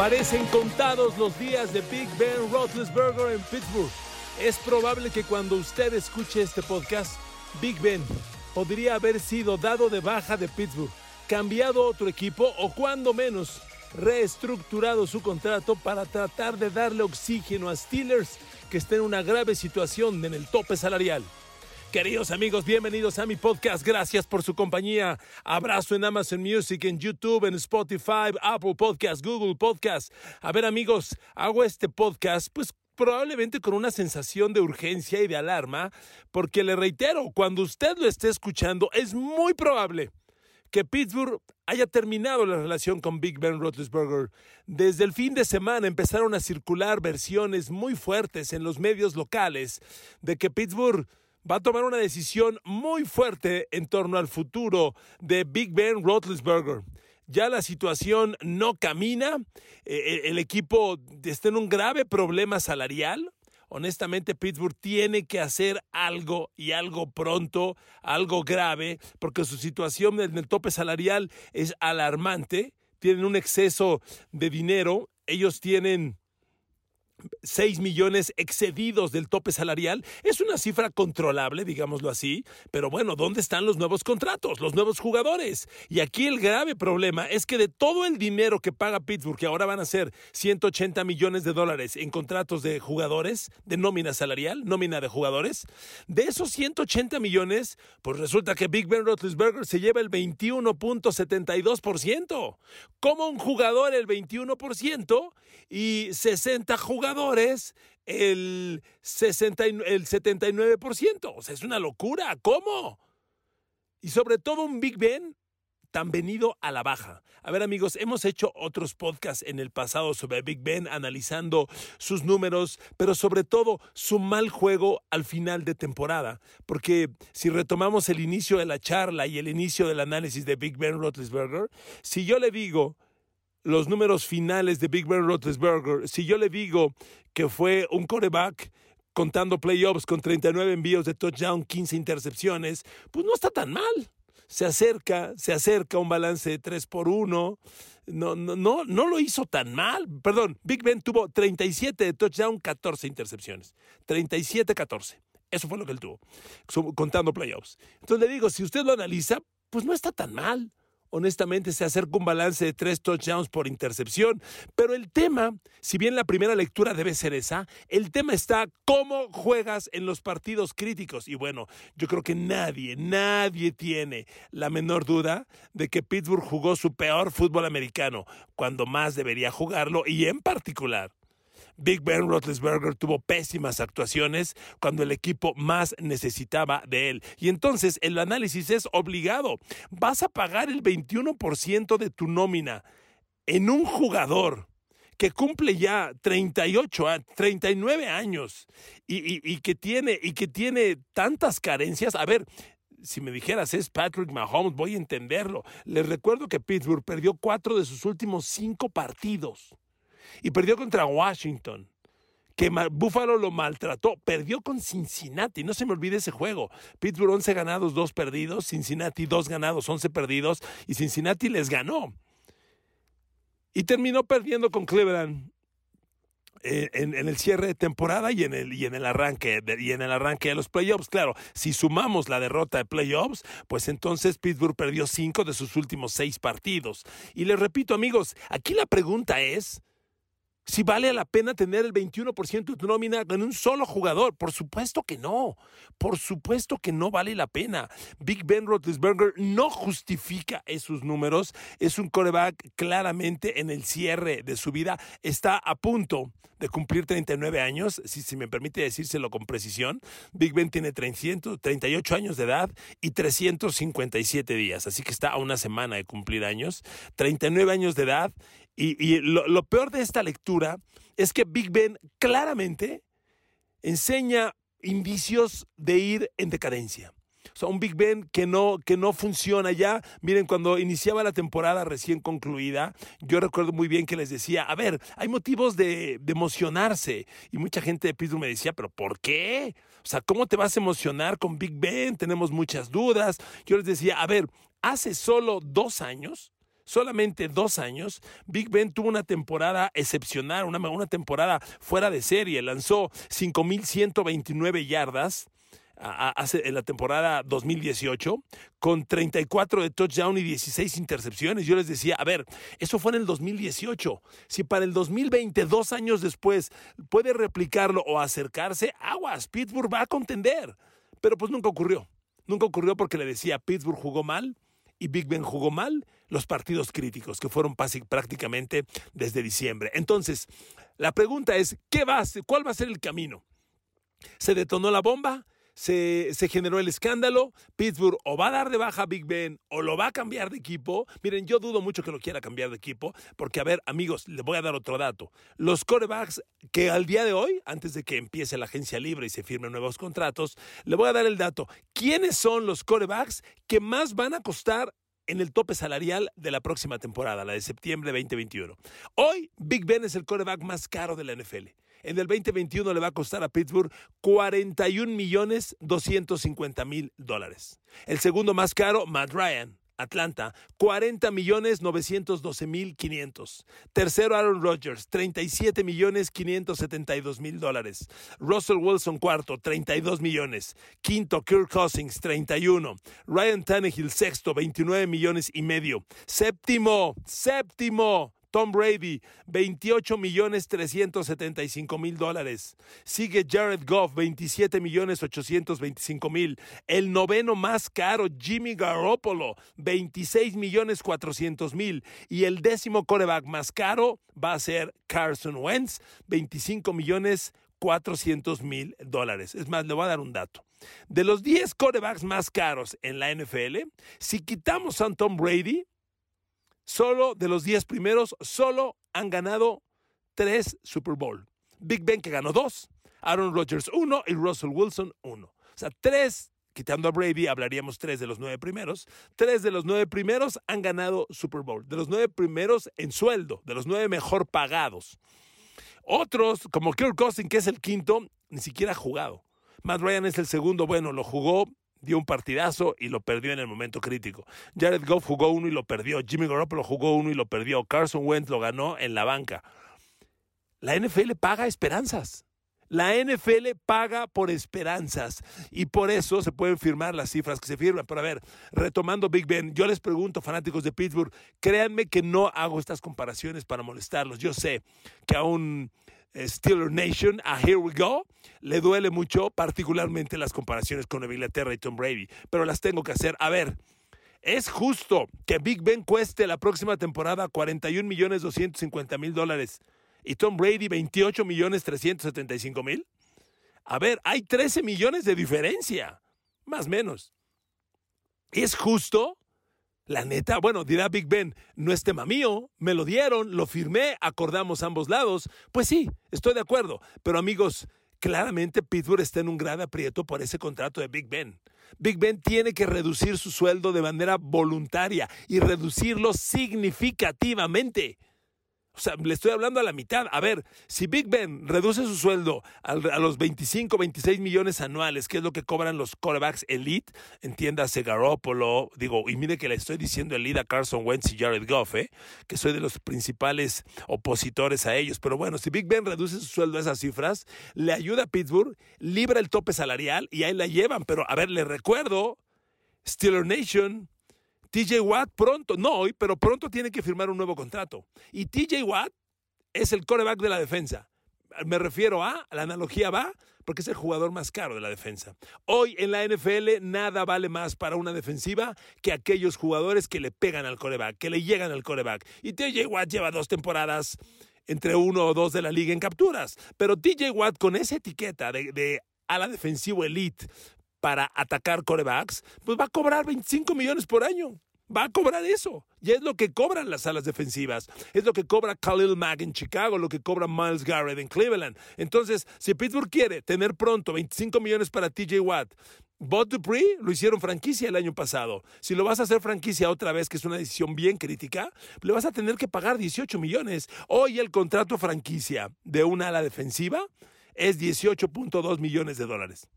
Parecen contados los días de Big Ben Roethlisberger en Pittsburgh. Es probable que cuando usted escuche este podcast, Big Ben podría haber sido dado de baja de Pittsburgh, cambiado a otro equipo o cuando menos reestructurado su contrato para tratar de darle oxígeno a Steelers que está en una grave situación en el tope salarial. Queridos amigos, bienvenidos a mi podcast. Gracias por su compañía. Abrazo en Amazon Music, en YouTube, en Spotify, Apple Podcast, Google Podcast. A ver amigos, hago este podcast pues probablemente con una sensación de urgencia y de alarma, porque le reitero, cuando usted lo esté escuchando, es muy probable que Pittsburgh haya terminado la relación con Big Ben Roethlisberger. Desde el fin de semana empezaron a circular versiones muy fuertes en los medios locales de que Pittsburgh va a tomar una decisión muy fuerte en torno al futuro de Big Ben Roethlisberger. Ya la situación no camina, eh, el equipo está en un grave problema salarial. Honestamente, Pittsburgh tiene que hacer algo y algo pronto, algo grave, porque su situación en el tope salarial es alarmante. Tienen un exceso de dinero. Ellos tienen 6 millones excedidos del tope salarial. Es una cifra controlable, digámoslo así, pero bueno, ¿dónde están los nuevos contratos, los nuevos jugadores? Y aquí el grave problema es que de todo el dinero que paga Pittsburgh, que ahora van a ser 180 millones de dólares en contratos de jugadores, de nómina salarial, nómina de jugadores, de esos 180 millones, pues resulta que Big Ben Roethlisberger se lleva el 21.72%. Como un jugador el 21% y 60 jugadores el, 60, el 79%. O sea, es una locura. ¿Cómo? Y sobre todo un Big Ben tan venido a la baja. A ver amigos, hemos hecho otros podcasts en el pasado sobre Big Ben analizando sus números, pero sobre todo su mal juego al final de temporada. Porque si retomamos el inicio de la charla y el inicio del análisis de Big Ben Roethlisberger, si yo le digo los números finales de Big Ben Roethlisberger, si yo le digo que fue un coreback contando playoffs con 39 envíos de touchdown, 15 intercepciones, pues no está tan mal. Se acerca, se acerca un balance de 3 por 1. No, no, no, no lo hizo tan mal. Perdón, Big Ben tuvo 37 de touchdown, 14 intercepciones. 37-14. Eso fue lo que él tuvo, contando playoffs. Entonces le digo, si usted lo analiza, pues no está tan mal honestamente se acerca un balance de tres touchdowns por intercepción. Pero el tema, si bien la primera lectura debe ser esa, el tema está cómo juegas en los partidos críticos. Y bueno, yo creo que nadie, nadie tiene la menor duda de que Pittsburgh jugó su peor fútbol americano, cuando más debería jugarlo y en particular Big Ben Roethlisberger tuvo pésimas actuaciones cuando el equipo más necesitaba de él. Y entonces el análisis es obligado. Vas a pagar el 21% de tu nómina en un jugador que cumple ya 38, 39 años y, y, que tiene, y que tiene tantas carencias. A ver, si me dijeras es Patrick Mahomes, voy a entenderlo. Les recuerdo que Pittsburgh perdió cuatro de sus últimos cinco partidos y perdió contra Washington que Buffalo lo maltrató, perdió con Cincinnati, no se me olvide ese juego. Pittsburgh 11 ganados, 2 perdidos, Cincinnati 2 ganados, 11 perdidos y Cincinnati les ganó. Y terminó perdiendo con Cleveland eh, en, el cierre de temporada y en el, y en el arranque de, y en el arranque de los playoffs. Claro, si sumamos la derrota de playoffs, pues entonces Pittsburgh perdió cinco de sus últimos seis partidos. Y les repito, amigos, aquí la pregunta es si vale la pena tener el 21% de tu nómina en un solo jugador. Por supuesto que no. Por supuesto que no vale la pena. Big Ben Roethlisberger no justifica esos números. Es un coreback claramente en el cierre de su vida. Está a punto de cumplir 39 años, si, si me permite decírselo con precisión. Big Ben tiene 38 años de edad y 357 días. Así que está a una semana de cumplir años. 39 años de edad y, lo, peor de esta lectura es que Big Ben claramente enseña indicios de ir en decadencia. O sea, un Big Ben que no, que no funciona ya. Miren, cuando iniciaba la temporada recién concluida, yo recuerdo muy bien que les decía, a ver, hay motivos de, de emocionarse. Y mucha gente de Pittsburgh me decía, pero ¿por qué? O sea, ¿cómo te vas a emocionar con Big Ben? Tenemos muchas dudas. Yo les decía, a ver, hace solo dos años, solamente dos años, Big Ben tuvo una temporada excepcional, una, una temporada fuera de serie. Lanzó 5.129 yardas en la temporada 2018 con 34 de touchdown y 16 intercepciones. Yo les decía, a ver, eso fue en el 2018. Si para el 2020, dos años después, puede replicarlo o acercarse, aguas, Pittsburgh va a contender. Pero pues nunca ocurrió. Nunca ocurrió porque le decía, Pittsburgh jugó mal y Big Ben jugó mal los partidos críticos, que fueron prácticamente desde diciembre. Entonces, la pregunta es, ¿qué va ¿cuál va a ser el camino? ¿Se detonó la bomba? Se, generó el escándalo. Pittsburgh o va a dar de baja a Big Ben o lo va a cambiar de equipo. Miren, yo dudo mucho que lo quiera cambiar de equipo, porque, a ver, amigos, les voy a dar otro dato. Los corebacks que al día de hoy, antes de que empiece la agencia libre y se firmen nuevos contratos, le voy a dar el dato. ¿Quiénes son los corebacks que más van a costar en el tope salarial de la próxima temporada, la de septiembre 2021. Hoy, Big Ben es el coreback más caro de la NFL. En el 2021 le va a costar a Pittsburgh 41 millones 250 mil dólares. El segundo más caro, Matt Ryan, Atlanta, 40 millones 912 mil 500. Tercero, Aaron Rodgers, 37 millones 572 mil dólares. Russell Wilson, cuarto, 32 millones. Quinto, Kirk Cousins, 31. Ryan Tannehill, sexto, 29 millones y medio. Séptimo, séptimo, Tom Brady, 28 millones 375 mil dólares. Sigue Jared Goff, 27 millones 825 mil. El noveno más caro, Jimmy Garoppolo, 26 millones 400 mil. Y el décimo coreback más caro va a ser Carson Wentz, 25 millones 400 mil dólares. Es más, le voy a dar un dato. De los 10 corebacks más caros en la NFL, si quitamos a Tom Brady, Solo de los 10 primeros, solo han ganado 3 Super Bowl. Big Ben que ganó 2, Aaron Rodgers 1 y Russell Wilson 1. O sea, 3, quitando a Brady, hablaríamos 3 de los 9 primeros. 3 de los 9 primeros han ganado Super Bowl. De los 9 primeros en sueldo, de los 9 mejor pagados. Otros, como Kirk Cousins, que es el quinto, ni siquiera ha jugado. Matt Ryan es el segundo, bueno, lo jugó dio un partidazo y lo perdió en el momento crítico. Jared Goff jugó uno y lo perdió. Jimmy Garoppolo jugó uno y lo perdió. Carson Wentz lo ganó en la banca. La NFL paga esperanzas. La NFL paga por esperanzas y por eso se pueden firmar las cifras que se firman. Pero a ver, retomando Big Ben, yo les pregunto, fanáticos de Pittsburgh, créanme que no hago estas comparaciones para molestarlos. Yo sé que aún Steeler Nation a Here We Go, le duele mucho, particularmente las comparaciones con Inglaterra y Tom Brady, pero las tengo que hacer. A ver, ¿es justo que Big Ben cueste la próxima temporada 41 millones 250 mil dólares y Tom Brady 28 millones 375 mil? A ver, hay 13 millones de diferencia, más o menos. ¿Es justo? La neta, bueno, dirá Big Ben, no es tema mío, me lo dieron, lo firmé, acordamos ambos lados. Pues sí, estoy de acuerdo. Pero amigos, claramente Pittsburgh está en un gran aprieto por ese contrato de Big Ben. Big Ben tiene que reducir su sueldo de manera voluntaria y reducirlo significativamente. O sea, le estoy hablando a la mitad. A ver, si Big Ben reduce su sueldo a, los 25, 26 millones anuales, que es lo que cobran los quarterbacks elite, entiéndase Garoppolo, digo, y mire que le estoy diciendo elite a Carson Wentz y Jared Goff, ¿eh? que soy de los principales opositores a ellos. Pero bueno, si Big Ben reduce su sueldo a esas cifras, le ayuda a Pittsburgh, libra el tope salarial y ahí la llevan. Pero a ver, le recuerdo, Steeler Nation, TJ Watt pronto, no hoy, pero pronto tiene que firmar un nuevo contrato. Y TJ Watt es el coreback de la defensa. Me refiero a, la analogía va, porque es el jugador más caro de la defensa. Hoy en la NFL nada vale más para una defensiva que aquellos jugadores que le pegan al coreback, que le llegan al coreback. Y TJ Watt lleva dos temporadas entre uno o dos de la liga en capturas. Pero TJ Watt con esa etiqueta de, de ala defensivo elite para atacar corebacks, pues va a cobrar 25 millones por año. Va a cobrar eso. Y es lo que cobran las alas defensivas. Es lo que cobra Khalil Mack en Chicago, lo que cobra Miles Garrett en Cleveland. Entonces, si Pittsburgh quiere tener pronto 25 millones para TJ Watt, Bob Dupree lo hicieron franquicia el año pasado. Si lo vas a hacer franquicia otra vez, que es una decisión bien crítica, le vas a tener que pagar 18 millones. Hoy el contrato franquicia de una ala defensiva es 18.2 millones de dólares.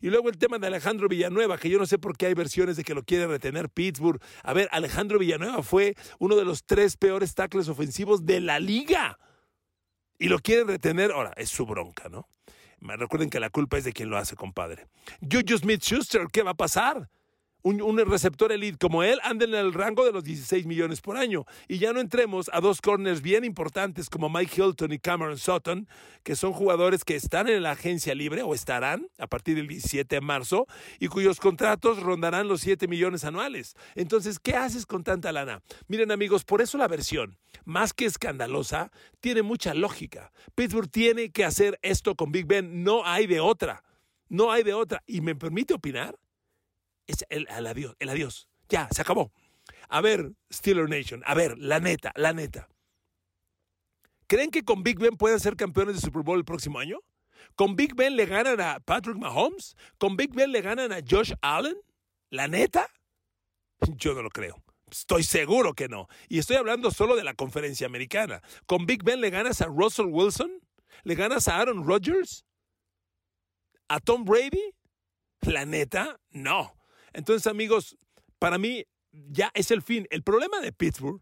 Y luego el tema de Alejandro Villanueva, que yo no sé por qué hay versiones de que lo quiere retener Pittsburgh. A ver, Alejandro Villanueva fue uno de los tres peores tackles ofensivos de la liga. Y lo quieren retener. Ahora, es su bronca, ¿no? Recuerden que la culpa es de quien lo hace, compadre. Juju Smith Schuster, ¿qué va a pasar? Un, receptor elite como él anda en el rango de los 16 millones por año. Y ya no entremos a dos corners bien importantes como Mike Hilton y Cameron Sutton, que son jugadores que están en la agencia libre o estarán a partir del 17 de marzo y cuyos contratos rondarán los 7 millones anuales. Entonces, ¿qué haces con tanta lana? Miren amigos, por eso la versión, más que escandalosa, tiene mucha lógica. Pittsburgh tiene que hacer esto con Big Ben, no hay de otra. No hay de otra. Y me permite opinar es el, adiós, el adiós. Ya, se acabó. A ver, Steeler Nation, a ver, la neta, la neta. ¿Creen que con Big Ben pueden ser campeones de Super Bowl el próximo año? ¿Con Big Ben le ganan a Patrick Mahomes? ¿Con Big Ben le ganan a Josh Allen? ¿La neta? Yo no lo creo. Estoy seguro que no. Y estoy hablando solo de la conferencia americana. ¿Con Big Ben le ganas a Russell Wilson? ¿Le ganas a Aaron Rodgers? ¿A Tom Brady? La neta, no. Entonces, amigos, para mí ya es el fin. El problema de Pittsburgh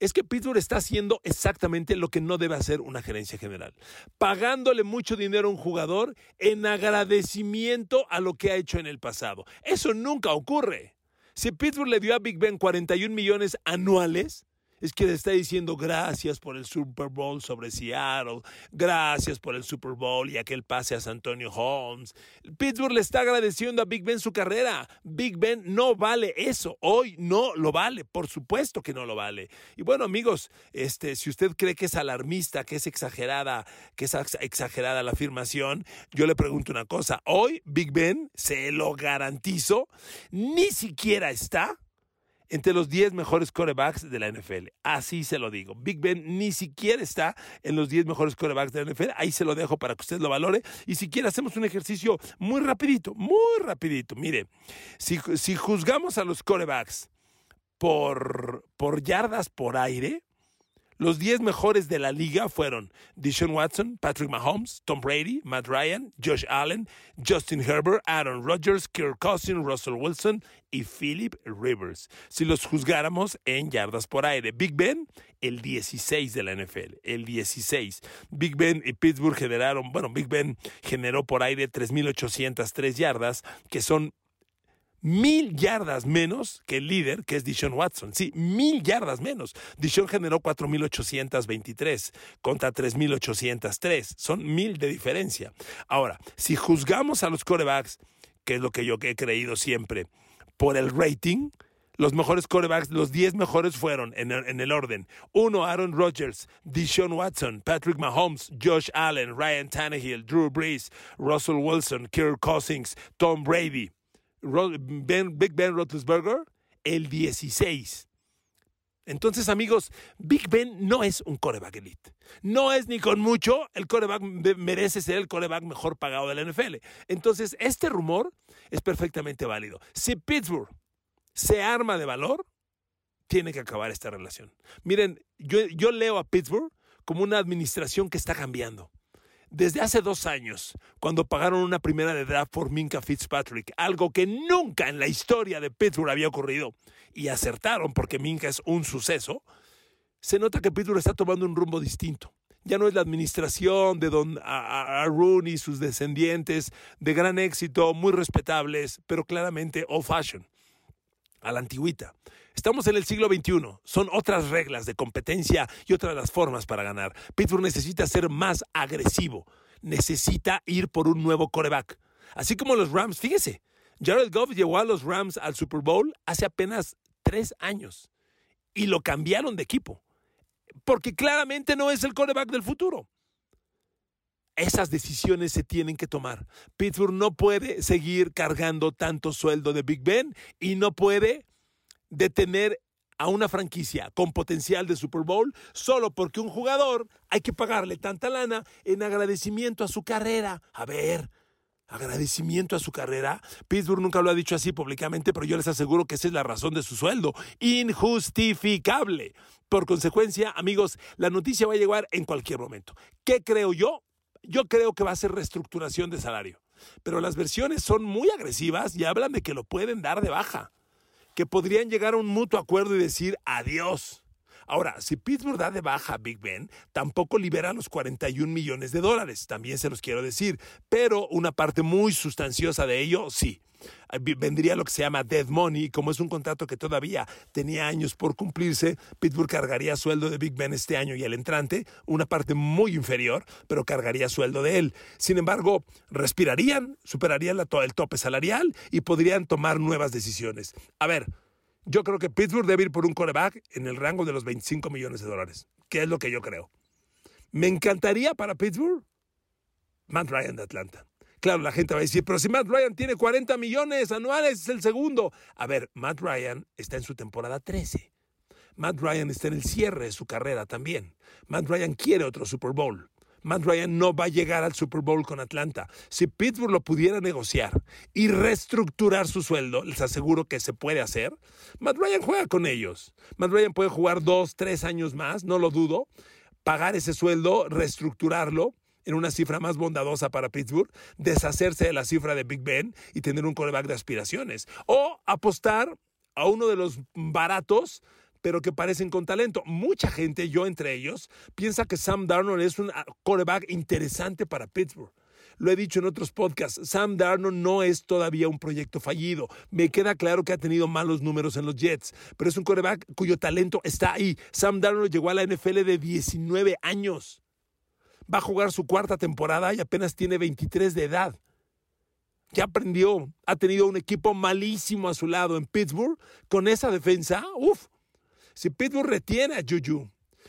es que Pittsburgh está haciendo exactamente lo que no debe hacer una gerencia general, pagándole mucho dinero a un jugador en agradecimiento a lo que ha hecho en el pasado. Eso nunca ocurre. Si Pittsburgh le dio a Big Ben 41 millones anuales, es le está diciendo gracias por el Super Bowl sobre Seattle, gracias por el Super Bowl y aquel pase a San Antonio Holmes. Pittsburgh le está agradeciendo a Big Ben su carrera. Big Ben no vale eso. Hoy no lo vale. Por supuesto que no lo vale. Y bueno, amigos, este, si usted cree que es alarmista, que es exagerada, que es exagerada la afirmación, yo le pregunto una cosa. Hoy Big Ben, se lo garantizo, ni siquiera está entre los 10 mejores corebacks de la NFL. Así se lo digo. Big Ben ni siquiera está en los 10 mejores corebacks de la NFL. Ahí se lo dejo para que usted lo valore. Y si quiere, hacemos un ejercicio muy rapidito, muy rapidito. Mire, si, si juzgamos a los corebacks por, por yardas por aire, los 10 mejores de la liga fueron Deshaun Watson, Patrick Mahomes, Tom Brady, Matt Ryan, Josh Allen, Justin Herbert, Aaron Rodgers, Kirk Cousins, Russell Wilson y Philip Rivers. Si los juzgáramos en yardas por aire, Big Ben, el 16 de la NFL, el 16. Big Ben y Pittsburgh generaron, bueno, Big Ben generó por aire 3.803 yardas, que son mil yardas menos que el líder, que es Dishon Watson. Sí, mil yardas menos. Dishon generó 4.823 contra 3.803. Son mil de diferencia. Ahora, si juzgamos a los corebacks, que es lo que yo he creído siempre, por el rating, los mejores corebacks, los 10 mejores fueron en, el orden. Uno, Aaron Rodgers, Deshaun Watson, Patrick Mahomes, Josh Allen, Ryan Tannehill, Drew Brees, Russell Wilson, Kirk Cousins, Tom Brady. Big Ben Roethlisberger el 16. Entonces, amigos, Big Ben no es un coreback elite. No es ni con mucho, el coreback merece ser el coreback mejor pagado de la NFL. Entonces, este rumor es perfectamente válido. Si Pittsburgh se arma de valor, tiene que acabar esta relación. Miren, yo, yo leo a Pittsburgh como una administración que está cambiando. Desde hace dos años, cuando pagaron una primera de draft por Minka Fitzpatrick, algo que nunca en la historia de Pittsburgh había ocurrido, y acertaron porque Minka es un suceso, se nota que Pittsburgh está tomando un rumbo distinto. Ya no es la administración de Don Arun y sus descendientes, de gran éxito, muy respetables, pero claramente old fashion, a la antigüita. Estamos en el siglo XXI. Son otras reglas de competencia y otras las formas para ganar. Pittsburgh necesita ser más agresivo. Necesita ir por un nuevo coreback. Así como los Rams, fíjese, Jared Goff llevó a los Rams al Super Bowl hace apenas tres años y lo cambiaron de equipo. Porque claramente no es el coreback del futuro. Esas decisiones se tienen que tomar. Pittsburgh no puede seguir cargando tanto sueldo de Big Ben y no puede detener a una franquicia con potencial de Super Bowl solo porque un jugador hay que pagarle tanta lana en agradecimiento a su carrera. A ver, agradecimiento a su carrera. Pittsburgh nunca lo ha dicho así públicamente, pero yo les aseguro que esa es la razón de su sueldo. Injustificable. Por consecuencia, amigos, la noticia va a llegar en cualquier momento. ¿Qué creo yo? Yo creo que va a ser reestructuración de salario. Pero las versiones son muy agresivas y hablan de que lo pueden dar de baja que podrían llegar a un mutuo acuerdo y decir adiós. Ahora, si Pittsburgh da de baja a Big Ben, tampoco libera los 41 millones de dólares, también se los quiero decir, pero una parte muy sustanciosa de ello, sí vendría lo que se llama dead money, como es un contrato que todavía tenía años por cumplirse, Pittsburgh cargaría sueldo de Big Ben este año y el entrante, una parte muy inferior, pero cargaría sueldo de él. Sin embargo, respirarían, superarían el tope salarial y podrían tomar nuevas decisiones. A ver, yo creo que Pittsburgh debe ir por un coreback en el rango de los 25 millones de dólares, que es lo que yo creo. Me encantaría para Pittsburgh Matt Ryan de Atlanta. Claro, la gente va a decir, pero si Matt Ryan tiene 40 millones anuales, es el segundo. A ver, Matt Ryan está en su temporada 13. Matt Ryan está en el cierre de su carrera también. Matt Ryan quiere otro Super Bowl. Matt Ryan no va a llegar al Super Bowl con Atlanta. Si Pittsburgh lo pudiera negociar y reestructurar su sueldo, les aseguro que se puede hacer. Matt Ryan juega con ellos. Matt Ryan puede jugar dos, tres años más, no lo dudo. Pagar ese sueldo, reestructurarlo en una cifra más bondadosa para Pittsburgh, deshacerse de la cifra de Big Ben y tener un coreback de aspiraciones. O apostar a uno de los baratos pero que parecen con talento. Mucha gente, yo entre ellos, piensa que Sam Darnold es un coreback interesante para Pittsburgh. Lo he dicho en otros podcasts, Sam Darnold no es todavía un proyecto fallido. Me queda claro que ha tenido malos números en los Jets, pero es un coreback cuyo talento está ahí. Sam Darnold llegó a la NFL de 19 años va a jugar su cuarta temporada y apenas tiene 23 de edad. Ya aprendió, ha tenido un equipo malísimo a su lado en Pittsburgh. Con esa defensa, uff, si Pittsburgh retiene a Juju,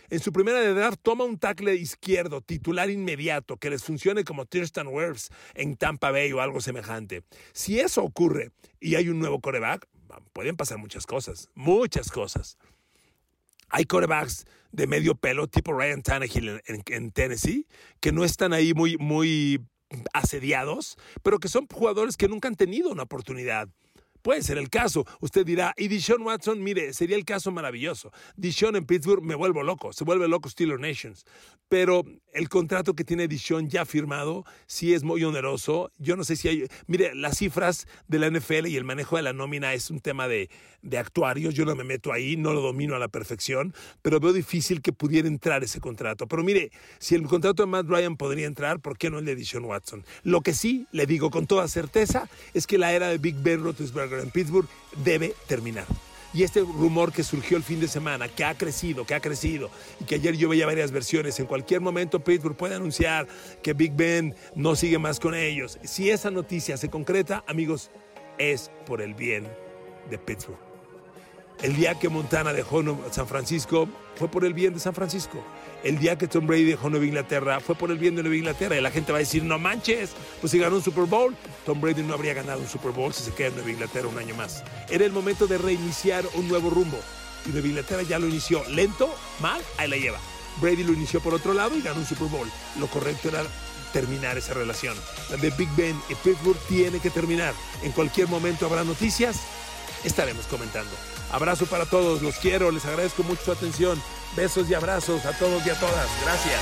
en su primera edad toma un tackle izquierdo, titular inmediato, que les funcione como Thurston Wirfs en Tampa Bay o algo semejante. Si eso ocurre y hay un nuevo coreback, pueden pasar muchas cosas, muchas cosas. Hay corebacks de medio pelo, tipo Ryan Tannehill en, Tennessee, que no están ahí muy, muy asediados, pero que son jugadores que nunca han tenido una oportunidad. Puede ser el caso. Usted dirá, y Dishon Watson, mire, sería el caso maravilloso. Dishon en Pittsburgh me vuelvo loco, se vuelve loco Steeler Nations. Pero el contrato que tiene Dishon ya firmado sí es muy oneroso. Yo no sé si hay. Mire, las cifras de la NFL y el manejo de la nómina es un tema de, de actuarios. Yo no me meto ahí, no lo domino a la perfección, pero veo difícil que pudiera entrar ese contrato. Pero mire, si el contrato de Matt Ryan podría entrar, ¿por qué no el de Dishon Watson? Lo que sí le digo con toda certeza es que la era de Big Ben Roethlisberger en Pittsburgh debe terminar. Y este rumor que surgió el fin de semana, que ha crecido, que ha crecido, y que ayer yo veía varias versiones, en cualquier momento Pittsburgh puede anunciar que Big Ben no sigue más con ellos. Si esa noticia se concreta, amigos, es por el bien de Pittsburgh. El día que Montana dejó San Francisco fue por el bien de San Francisco. El día que Tom Brady dejó Nueva Inglaterra fue por el bien de Nueva Inglaterra. Y la gente va a decir, no manches, pues si ganó un Super Bowl, Tom Brady no habría ganado un Super Bowl si se queda en Nueva Inglaterra un año más. Era el momento de reiniciar un nuevo rumbo. Y Nueva Inglaterra ya lo inició. Lento, mal, ahí la lleva. Brady lo inició por otro lado y ganó un Super Bowl. Lo correcto era terminar esa relación. La de Big Ben y Pittsburgh tiene que terminar. En cualquier momento habrá noticias estaremos comentando. Abrazo para todos, los quiero, les agradezco mucho su atención. Besos y abrazos a todos y a todas. Gracias.